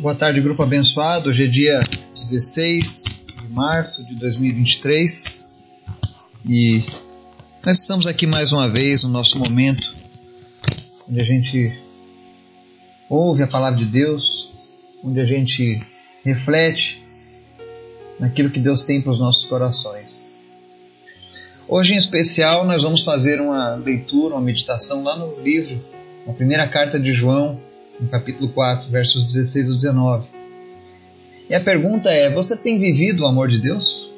Boa tarde, grupo abençoado. Hoje é dia 16 de março de 2023 e nós estamos aqui mais uma vez no nosso momento onde a gente ouve a palavra de Deus, onde a gente reflete naquilo que Deus tem para os nossos corações. Hoje, em especial, nós vamos fazer uma leitura, uma meditação lá no livro, na primeira carta de João, no capítulo 4, versos 16 e 19. E a pergunta é: você tem vivido o amor de Deus?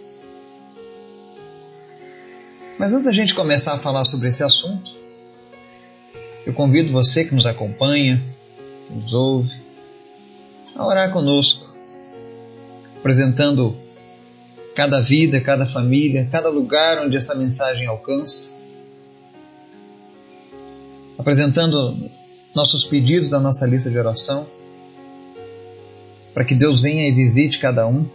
Mas antes da gente começar a falar sobre esse assunto, eu convido você que nos acompanha, que nos ouve, a orar conosco, apresentando cada vida, cada família, cada lugar onde essa mensagem alcança, apresentando nossos pedidos da nossa lista de oração, para que Deus venha e visite cada um.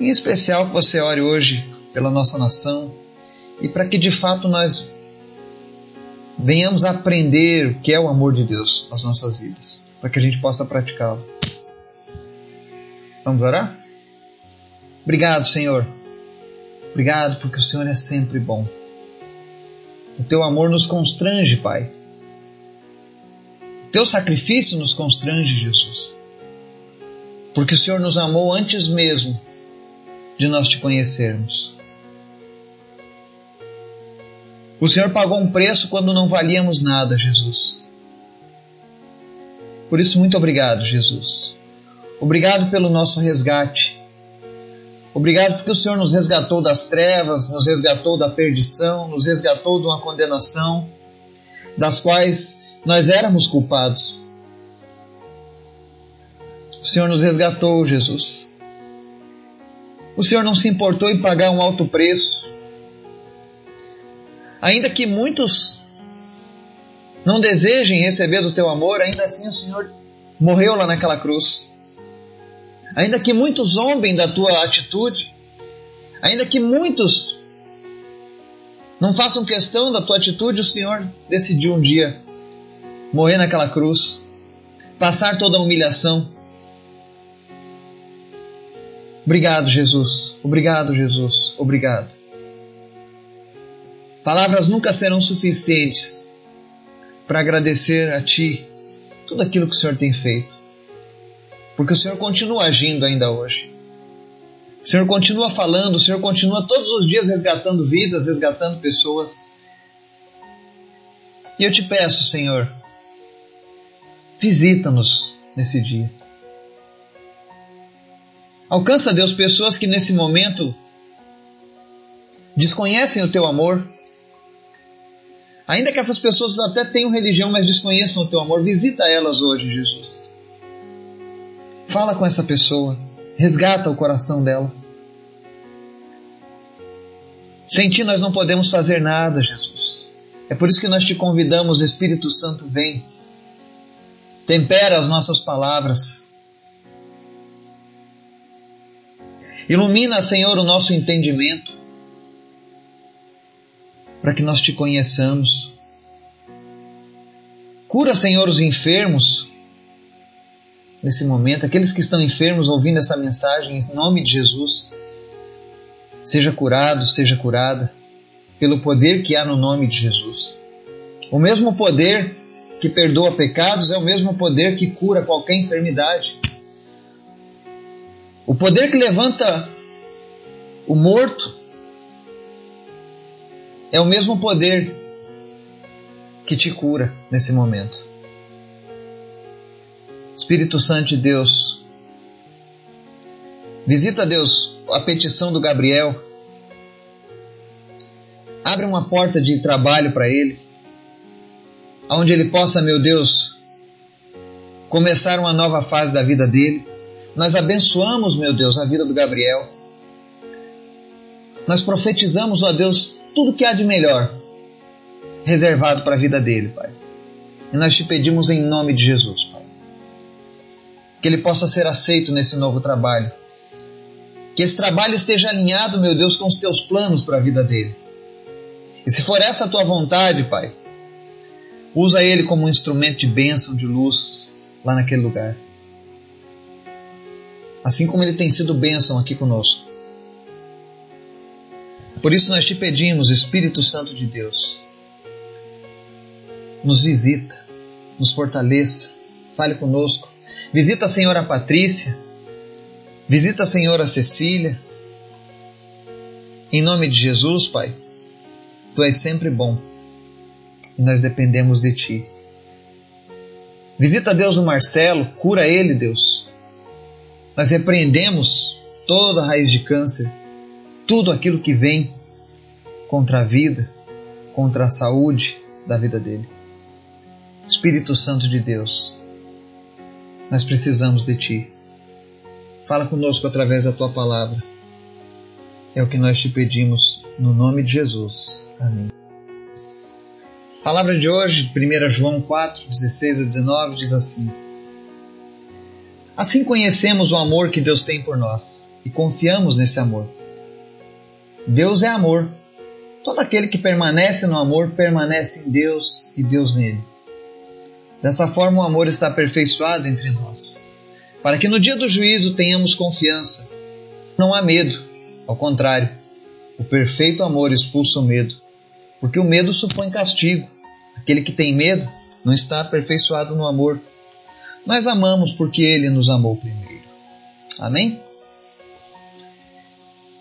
Em especial que você ore hoje pela nossa nação e para que de fato nós venhamos a aprender o que é o amor de Deus nas nossas vidas, para que a gente possa praticá-lo. Vamos orar? Obrigado, Senhor. Obrigado porque o Senhor é sempre bom. O teu amor nos constrange, Pai. Teu sacrifício nos constrange, Jesus. Porque o Senhor nos amou antes mesmo de nós te conhecermos. O Senhor pagou um preço quando não valíamos nada, Jesus. Por isso, muito obrigado, Jesus. Obrigado pelo nosso resgate. Obrigado porque o Senhor nos resgatou das trevas, nos resgatou da perdição, nos resgatou de uma condenação, das quais nós éramos culpados. O Senhor nos resgatou, Jesus. O Senhor não se importou em pagar um alto preço. Ainda que muitos não desejem receber do teu amor, ainda assim o Senhor morreu lá naquela cruz. Ainda que muitos zombem da tua atitude, ainda que muitos não façam questão da tua atitude, o Senhor decidiu um dia morrer naquela cruz, passar toda a humilhação. Obrigado, Jesus. Obrigado, Jesus. Obrigado. Palavras nunca serão suficientes para agradecer a Ti tudo aquilo que o Senhor tem feito. Porque o Senhor continua agindo ainda hoje. O Senhor continua falando, o Senhor continua todos os dias resgatando vidas, resgatando pessoas. E eu te peço, Senhor, Visita-nos nesse dia. Alcança, Deus, pessoas que nesse momento desconhecem o teu amor. Ainda que essas pessoas até tenham religião, mas desconheçam o teu amor, visita elas hoje, Jesus. Fala com essa pessoa, resgata o coração dela. Sem ti nós não podemos fazer nada, Jesus. É por isso que nós te convidamos, Espírito Santo, vem tempera as nossas palavras. Ilumina, Senhor, o nosso entendimento, para que nós te conheçamos. Cura, Senhor, os enfermos nesse momento, aqueles que estão enfermos ouvindo essa mensagem, em nome de Jesus. Seja curado, seja curada, pelo poder que há no nome de Jesus. O mesmo poder que perdoa pecados é o mesmo poder que cura qualquer enfermidade. O poder que levanta o morto é o mesmo poder que te cura nesse momento. Espírito Santo de Deus, visita Deus a petição do Gabriel. Abre uma porta de trabalho para ele onde ele possa, meu Deus, começar uma nova fase da vida dele. Nós abençoamos, meu Deus, a vida do Gabriel. Nós profetizamos, ó Deus, tudo que há de melhor reservado para a vida dele, Pai. E nós te pedimos em nome de Jesus, Pai. Que ele possa ser aceito nesse novo trabalho. Que esse trabalho esteja alinhado, meu Deus, com os teus planos para a vida dele. E se for essa a tua vontade, Pai, Usa ele como um instrumento de bênção, de luz. lá naquele lugar. Assim como Ele tem sido bênção aqui conosco. Por isso nós te pedimos, Espírito Santo de Deus, nos visita, nos fortaleça, fale conosco. Visita a senhora Patrícia, visita a senhora Cecília. Em nome de Jesus, Pai, Tu és sempre bom e nós dependemos de Ti. Visita Deus o Marcelo, cura ele, Deus. Nós repreendemos toda a raiz de câncer, tudo aquilo que vem contra a vida, contra a saúde da vida dele. Espírito Santo de Deus, nós precisamos de Ti. Fala conosco através da Tua palavra. É o que nós te pedimos no nome de Jesus. Amém. Palavra de hoje, 1 João 4, 16 a 19, diz assim: Assim conhecemos o amor que Deus tem por nós e confiamos nesse amor. Deus é amor. Todo aquele que permanece no amor permanece em Deus e Deus nele. Dessa forma, o amor está aperfeiçoado entre nós, para que no dia do juízo tenhamos confiança. Não há medo, ao contrário, o perfeito amor expulsa o medo, porque o medo supõe castigo. Aquele que tem medo não está aperfeiçoado no amor. Nós amamos porque ele nos amou primeiro. Amém?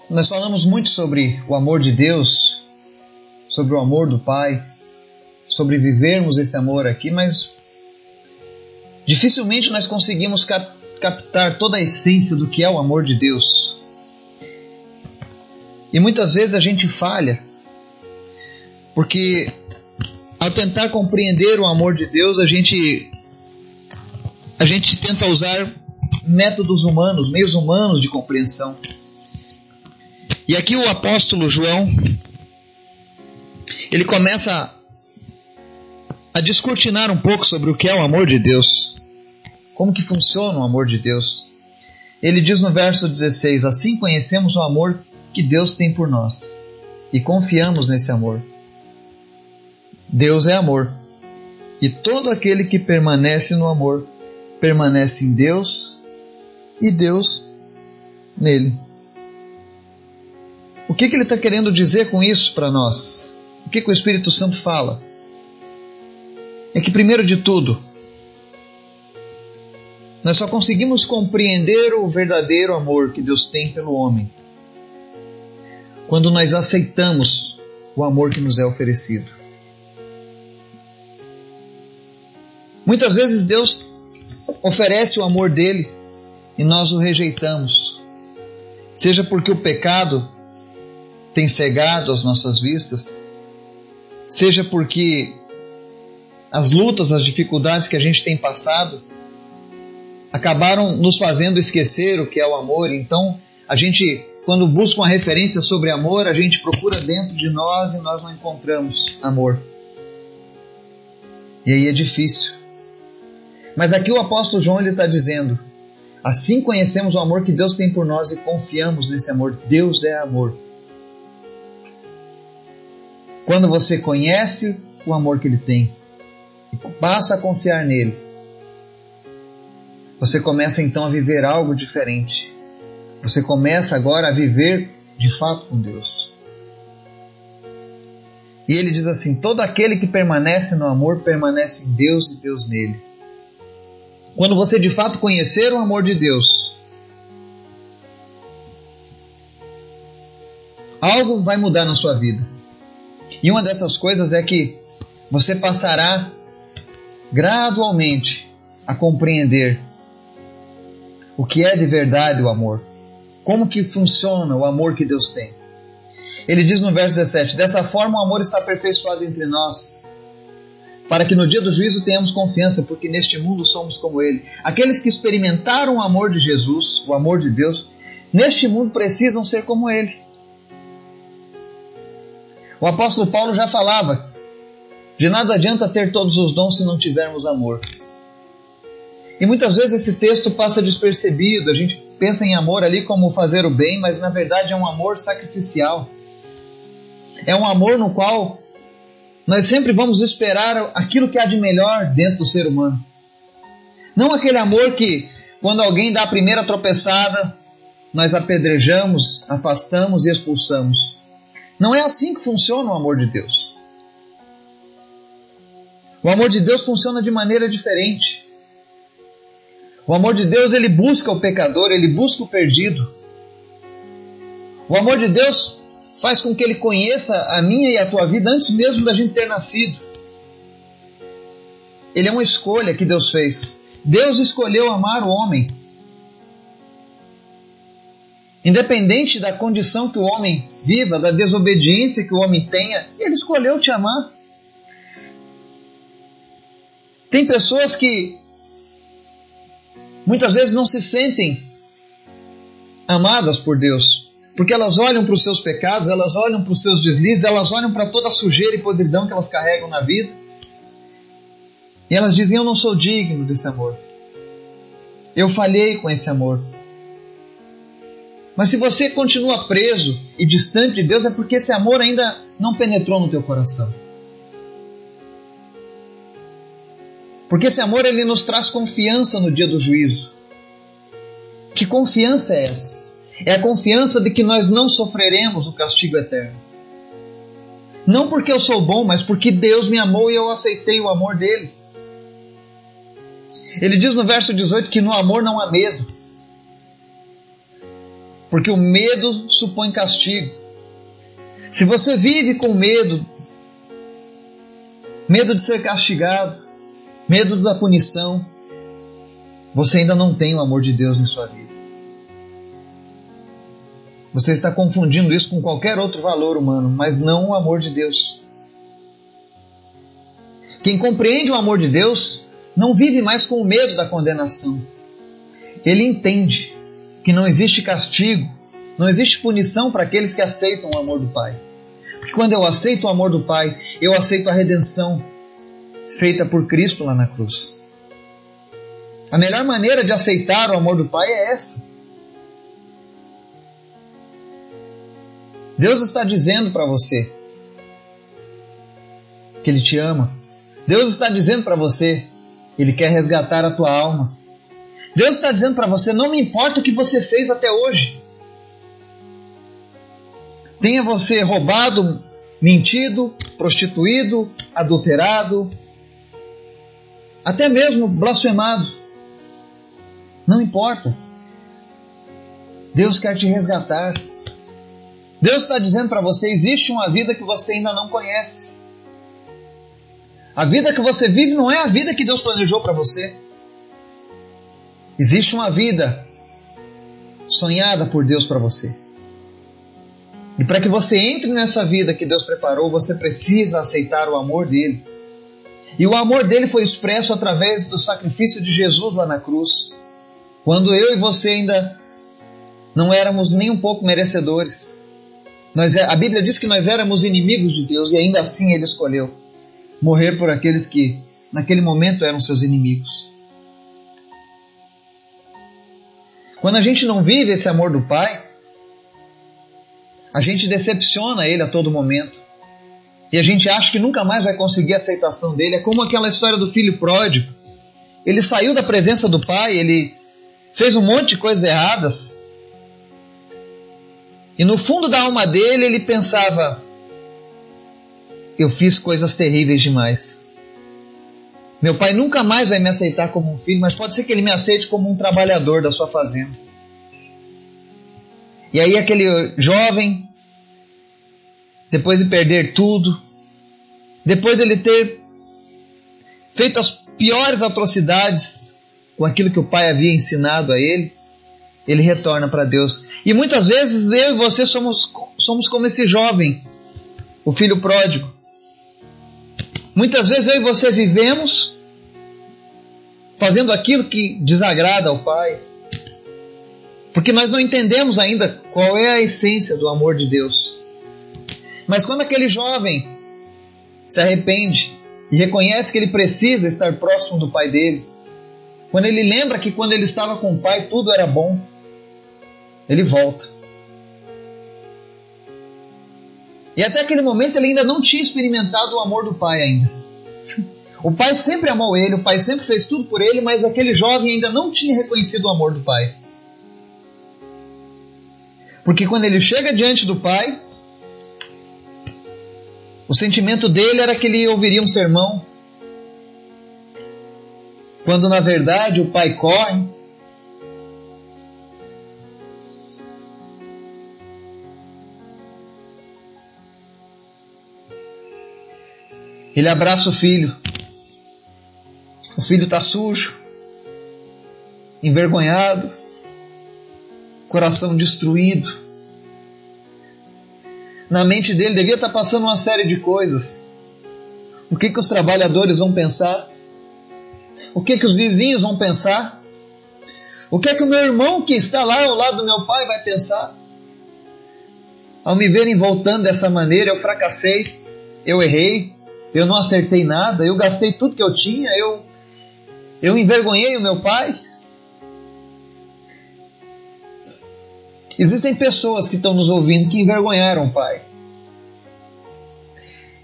Nós falamos muito sobre o amor de Deus, sobre o amor do Pai, sobre vivermos esse amor aqui, mas dificilmente nós conseguimos cap captar toda a essência do que é o amor de Deus. E muitas vezes a gente falha, porque ao tentar compreender o amor de Deus, a gente a gente tenta usar métodos humanos, meios humanos de compreensão. E aqui o apóstolo João ele começa a descortinar um pouco sobre o que é o amor de Deus. Como que funciona o amor de Deus? Ele diz no verso 16: Assim conhecemos o amor que Deus tem por nós e confiamos nesse amor. Deus é amor. E todo aquele que permanece no amor permanece em Deus e Deus nele. O que, que ele está querendo dizer com isso para nós? O que, que o Espírito Santo fala? É que, primeiro de tudo, nós só conseguimos compreender o verdadeiro amor que Deus tem pelo homem quando nós aceitamos o amor que nos é oferecido. Muitas vezes Deus oferece o amor dele e nós o rejeitamos, seja porque o pecado tem cegado as nossas vistas, seja porque as lutas, as dificuldades que a gente tem passado acabaram nos fazendo esquecer o que é o amor. Então, a gente, quando busca uma referência sobre amor, a gente procura dentro de nós e nós não encontramos amor. E aí é difícil. Mas aqui o apóstolo João ele está dizendo: assim conhecemos o amor que Deus tem por nós e confiamos nesse amor. Deus é amor. Quando você conhece o amor que Ele tem e passa a confiar nele, você começa então a viver algo diferente. Você começa agora a viver de fato com Deus. E ele diz assim: todo aquele que permanece no amor permanece em Deus e Deus nele. Quando você de fato conhecer o amor de Deus, algo vai mudar na sua vida. E uma dessas coisas é que você passará gradualmente a compreender o que é de verdade o amor. Como que funciona o amor que Deus tem. Ele diz no verso 17: Dessa forma o amor está aperfeiçoado entre nós, para que no dia do juízo tenhamos confiança, porque neste mundo somos como Ele. Aqueles que experimentaram o amor de Jesus, o amor de Deus, neste mundo precisam ser como Ele. O apóstolo Paulo já falava: de nada adianta ter todos os dons se não tivermos amor. E muitas vezes esse texto passa despercebido, a gente pensa em amor ali como fazer o bem, mas na verdade é um amor sacrificial. É um amor no qual nós sempre vamos esperar aquilo que há de melhor dentro do ser humano. Não aquele amor que, quando alguém dá a primeira tropeçada, nós apedrejamos, afastamos e expulsamos. Não é assim que funciona o amor de Deus. O amor de Deus funciona de maneira diferente. O amor de Deus, ele busca o pecador, ele busca o perdido. O amor de Deus faz com que ele conheça a minha e a tua vida antes mesmo da gente ter nascido. Ele é uma escolha que Deus fez. Deus escolheu amar o homem. Independente da condição que o homem viva, da desobediência que o homem tenha, ele escolheu te amar. Tem pessoas que muitas vezes não se sentem amadas por Deus, porque elas olham para os seus pecados, elas olham para os seus deslizes, elas olham para toda a sujeira e podridão que elas carregam na vida. E elas dizem: Eu não sou digno desse amor. Eu falhei com esse amor. Mas se você continua preso e distante de Deus, é porque esse amor ainda não penetrou no teu coração. Porque esse amor ele nos traz confiança no dia do juízo. Que confiança é essa? É a confiança de que nós não sofreremos o castigo eterno. Não porque eu sou bom, mas porque Deus me amou e eu aceitei o amor dele. Ele diz no verso 18 que no amor não há medo. Porque o medo supõe castigo. Se você vive com medo, medo de ser castigado, medo da punição, você ainda não tem o amor de Deus em sua vida. Você está confundindo isso com qualquer outro valor humano, mas não o amor de Deus. Quem compreende o amor de Deus não vive mais com o medo da condenação. Ele entende que não existe castigo, não existe punição para aqueles que aceitam o amor do Pai. Porque quando eu aceito o amor do Pai, eu aceito a redenção feita por Cristo lá na cruz. A melhor maneira de aceitar o amor do Pai é essa. Deus está dizendo para você que Ele te ama. Deus está dizendo para você ele quer resgatar a tua alma. Deus está dizendo para você: não me importa o que você fez até hoje. Tenha você roubado, mentido, prostituído, adulterado, até mesmo blasfemado. Não importa. Deus quer te resgatar. Deus está dizendo para você: existe uma vida que você ainda não conhece. A vida que você vive não é a vida que Deus planejou para você. Existe uma vida sonhada por Deus para você. E para que você entre nessa vida que Deus preparou, você precisa aceitar o amor dele. E o amor dele foi expresso através do sacrifício de Jesus lá na cruz. Quando eu e você ainda não éramos nem um pouco merecedores. Nós, é, a Bíblia diz que nós éramos inimigos de Deus e ainda assim ele escolheu morrer por aqueles que naquele momento eram seus inimigos. Quando a gente não vive esse amor do Pai, a gente decepciona Ele a todo momento. E a gente acha que nunca mais vai conseguir a aceitação dele. É como aquela história do filho pródigo. Ele saiu da presença do pai, ele fez um monte de coisas erradas. E no fundo da alma dele, ele pensava: eu fiz coisas terríveis demais. Meu pai nunca mais vai me aceitar como um filho, mas pode ser que ele me aceite como um trabalhador da sua fazenda. E aí, aquele jovem, depois de perder tudo, depois de ele ter feito as piores atrocidades com aquilo que o pai havia ensinado a ele, ele retorna para Deus. E muitas vezes eu e você somos, somos como esse jovem, o filho pródigo. Muitas vezes eu e você vivemos fazendo aquilo que desagrada ao Pai, porque nós não entendemos ainda qual é a essência do amor de Deus. Mas quando aquele jovem se arrepende e reconhece que ele precisa estar próximo do pai dele, quando ele lembra que quando ele estava com o pai tudo era bom, ele volta. E até aquele momento ele ainda não tinha experimentado o amor do pai ainda. O pai sempre amou ele, o pai sempre fez tudo por ele, mas aquele jovem ainda não tinha reconhecido o amor do pai. Porque quando ele chega diante do pai, o sentimento dele era que ele ouviria um sermão. Quando na verdade o pai corre. Ele abraça o filho. O filho está sujo, envergonhado, coração destruído. Na mente dele devia estar tá passando uma série de coisas. O que, que os trabalhadores vão pensar? O que, que os vizinhos vão pensar? O que é que o meu irmão que está lá ao lado do meu pai vai pensar? Ao me verem voltando dessa maneira, eu fracassei, eu errei, eu não acertei nada, eu gastei tudo que eu tinha, eu eu envergonhei o meu pai? Existem pessoas que estão nos ouvindo que envergonharam o pai.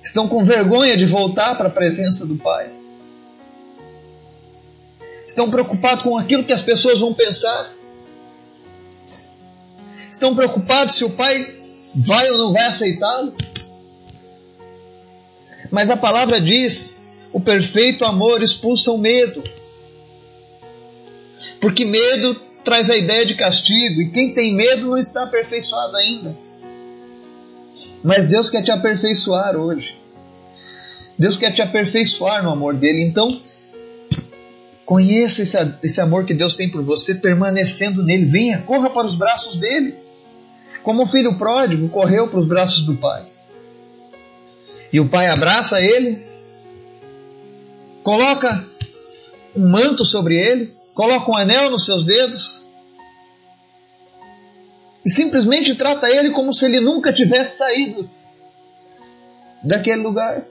Estão com vergonha de voltar para a presença do pai. Estão preocupados com aquilo que as pessoas vão pensar. Estão preocupados se o pai vai ou não vai aceitá-lo. Mas a palavra diz: o perfeito amor expulsa o medo. Porque medo traz a ideia de castigo, e quem tem medo não está aperfeiçoado ainda. Mas Deus quer te aperfeiçoar hoje. Deus quer te aperfeiçoar no amor dele. Então, conheça esse, esse amor que Deus tem por você, permanecendo nele. Venha, corra para os braços dele. Como o filho pródigo correu para os braços do pai. E o pai abraça ele, coloca um manto sobre ele, coloca um anel nos seus dedos e simplesmente trata ele como se ele nunca tivesse saído daquele lugar.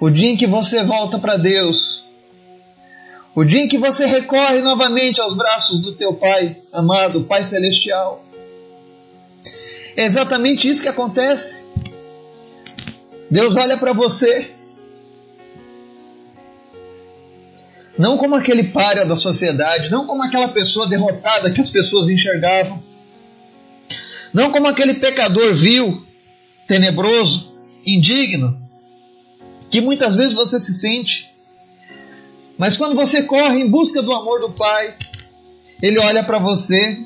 O dia em que você volta para Deus, o dia em que você recorre novamente aos braços do teu Pai amado, Pai Celestial. É exatamente isso que acontece. Deus olha para você não como aquele páreo da sociedade, não como aquela pessoa derrotada que as pessoas enxergavam, não como aquele pecador vil, tenebroso, indigno, que muitas vezes você se sente. Mas quando você corre em busca do amor do Pai, Ele olha para você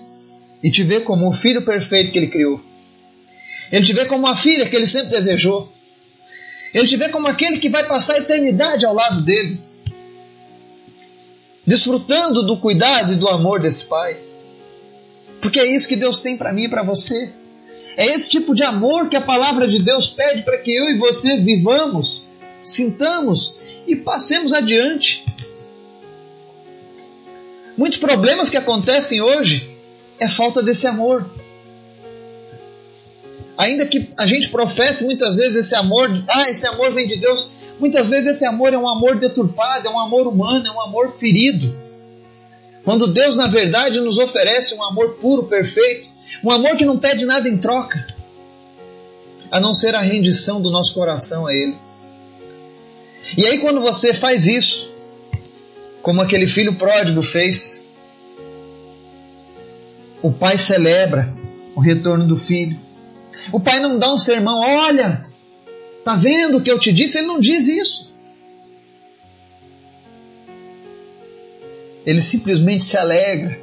e te vê como o filho perfeito que Ele criou. Ele te vê como a filha que Ele sempre desejou. Ele te vê como aquele que vai passar a eternidade ao lado dele desfrutando do cuidado e do amor desse Pai. Porque é isso que Deus tem para mim e para você. É esse tipo de amor que a palavra de Deus pede para que eu e você vivamos, sintamos e passemos adiante. Muitos problemas que acontecem hoje é falta desse amor. Ainda que a gente professe muitas vezes esse amor, ah, esse amor vem de Deus, Muitas vezes esse amor é um amor deturpado, é um amor humano, é um amor ferido. Quando Deus, na verdade, nos oferece um amor puro, perfeito, um amor que não pede nada em troca, a não ser a rendição do nosso coração a Ele. E aí, quando você faz isso, como aquele filho pródigo fez, o pai celebra o retorno do filho. O pai não dá um sermão, olha, Tá vendo o que eu te disse? Ele não diz isso. Ele simplesmente se alegra.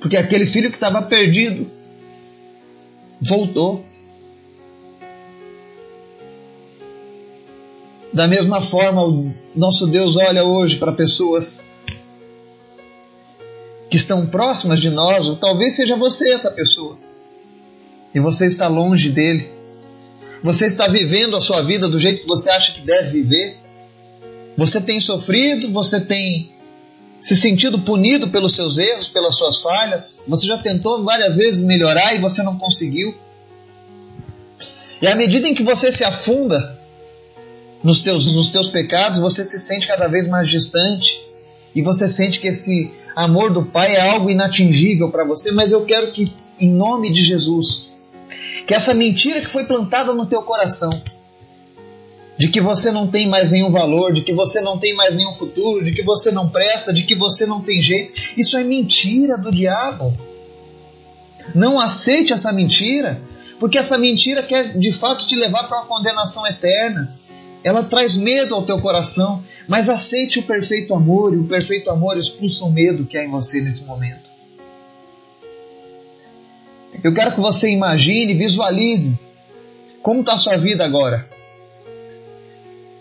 Porque aquele filho que estava perdido voltou. Da mesma forma, o nosso Deus olha hoje para pessoas que estão próximas de nós, ou talvez seja você essa pessoa, e você está longe dele. Você está vivendo a sua vida do jeito que você acha que deve viver? Você tem sofrido? Você tem se sentido punido pelos seus erros, pelas suas falhas? Você já tentou várias vezes melhorar e você não conseguiu? E à medida em que você se afunda nos teus, nos teus pecados, você se sente cada vez mais distante e você sente que esse amor do Pai é algo inatingível para você, mas eu quero que, em nome de Jesus, que essa mentira que foi plantada no teu coração, de que você não tem mais nenhum valor, de que você não tem mais nenhum futuro, de que você não presta, de que você não tem jeito. Isso é mentira do diabo. Não aceite essa mentira, porque essa mentira quer de fato te levar para uma condenação eterna. Ela traz medo ao teu coração, mas aceite o perfeito amor, e o perfeito amor expulsa o medo que há em você nesse momento. Eu quero que você imagine, visualize como está a sua vida agora.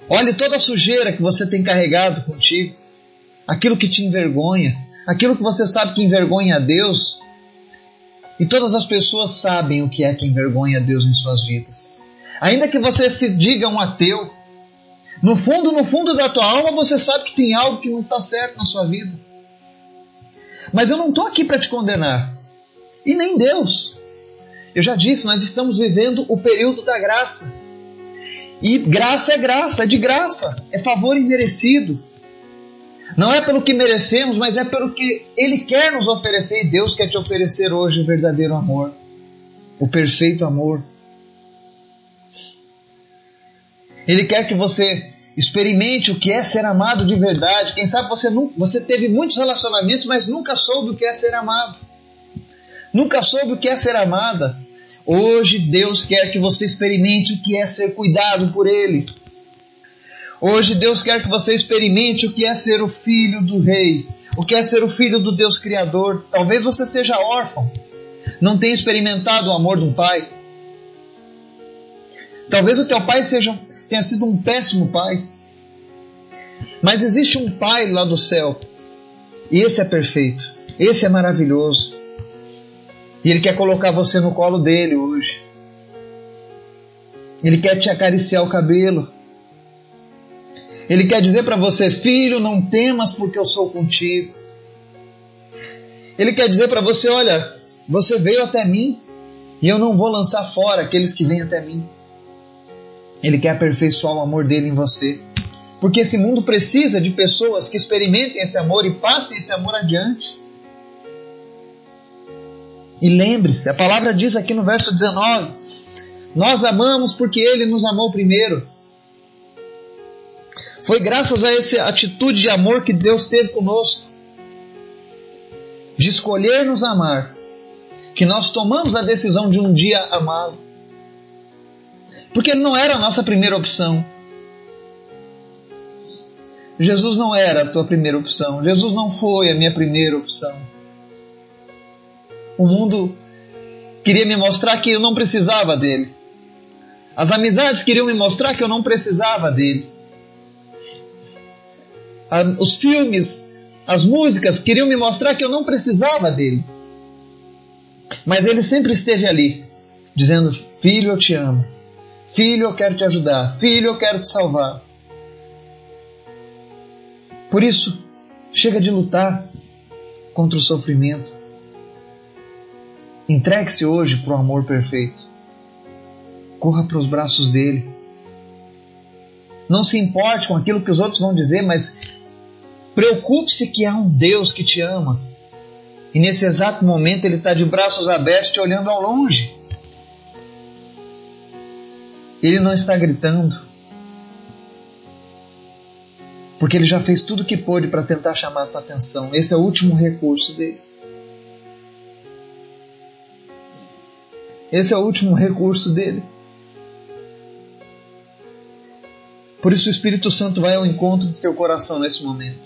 Olhe toda a sujeira que você tem carregado contigo, aquilo que te envergonha, aquilo que você sabe que envergonha a Deus. E todas as pessoas sabem o que é que envergonha a Deus em suas vidas. Ainda que você se diga um ateu, no fundo, no fundo da tua alma, você sabe que tem algo que não está certo na sua vida. Mas eu não estou aqui para te condenar. E nem Deus. Eu já disse, nós estamos vivendo o período da graça. E graça é graça, é de graça, é favor imerecido. Não é pelo que merecemos, mas é pelo que Ele quer nos oferecer e Deus quer te oferecer hoje o verdadeiro amor, o perfeito amor. Ele quer que você experimente o que é ser amado de verdade. Quem sabe você, você teve muitos relacionamentos, mas nunca soube o que é ser amado. Nunca soube o que é ser amada. Hoje Deus quer que você experimente o que é ser cuidado por Ele. Hoje Deus quer que você experimente o que é ser o filho do Rei, o que é ser o filho do Deus Criador. Talvez você seja órfão, não tenha experimentado o amor de um pai. Talvez o teu pai seja tenha sido um péssimo pai. Mas existe um pai lá do céu. E esse é perfeito. Esse é maravilhoso. E ele quer colocar você no colo dele hoje. Ele quer te acariciar o cabelo. Ele quer dizer para você, filho, não temas porque eu sou contigo. Ele quer dizer para você, olha, você veio até mim e eu não vou lançar fora aqueles que vêm até mim. Ele quer aperfeiçoar o amor dele em você. Porque esse mundo precisa de pessoas que experimentem esse amor e passem esse amor adiante. E lembre-se, a palavra diz aqui no verso 19: Nós amamos porque Ele nos amou primeiro. Foi graças a essa atitude de amor que Deus teve conosco, de escolher nos amar, que nós tomamos a decisão de um dia amá-lo. Porque ele não era a nossa primeira opção. Jesus não era a tua primeira opção. Jesus não foi a minha primeira opção. O mundo queria me mostrar que eu não precisava dele. As amizades queriam me mostrar que eu não precisava dele. Os filmes, as músicas queriam me mostrar que eu não precisava dele. Mas ele sempre esteve ali, dizendo: Filho, eu te amo. Filho, eu quero te ajudar. Filho, eu quero te salvar. Por isso, chega de lutar contra o sofrimento. Entregue-se hoje para o amor perfeito. Corra para os braços dele. Não se importe com aquilo que os outros vão dizer, mas preocupe-se que há um Deus que te ama. E nesse exato momento ele está de braços abertos te olhando ao longe. Ele não está gritando. Porque ele já fez tudo o que pôde para tentar chamar a tua atenção. Esse é o último recurso dele. Esse é o último recurso dele. Por isso o Espírito Santo vai ao encontro do teu coração nesse momento.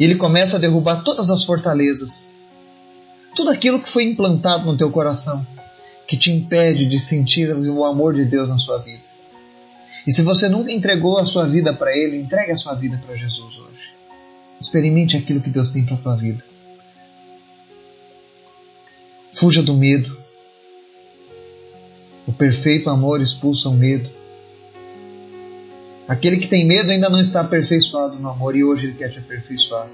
E ele começa a derrubar todas as fortalezas. Tudo aquilo que foi implantado no teu coração que te impede de sentir o amor de Deus na sua vida. E se você nunca entregou a sua vida para Ele, entregue a sua vida para Jesus hoje. Experimente aquilo que Deus tem para a tua vida. Fuja do medo. O perfeito amor expulsa o medo. Aquele que tem medo ainda não está aperfeiçoado no amor e hoje ele quer te aperfeiçoar.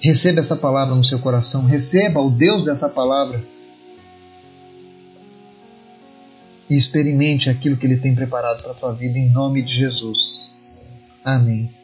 Receba essa palavra no seu coração, receba o Deus dessa palavra e experimente aquilo que Ele tem preparado para a tua vida em nome de Jesus. Amém.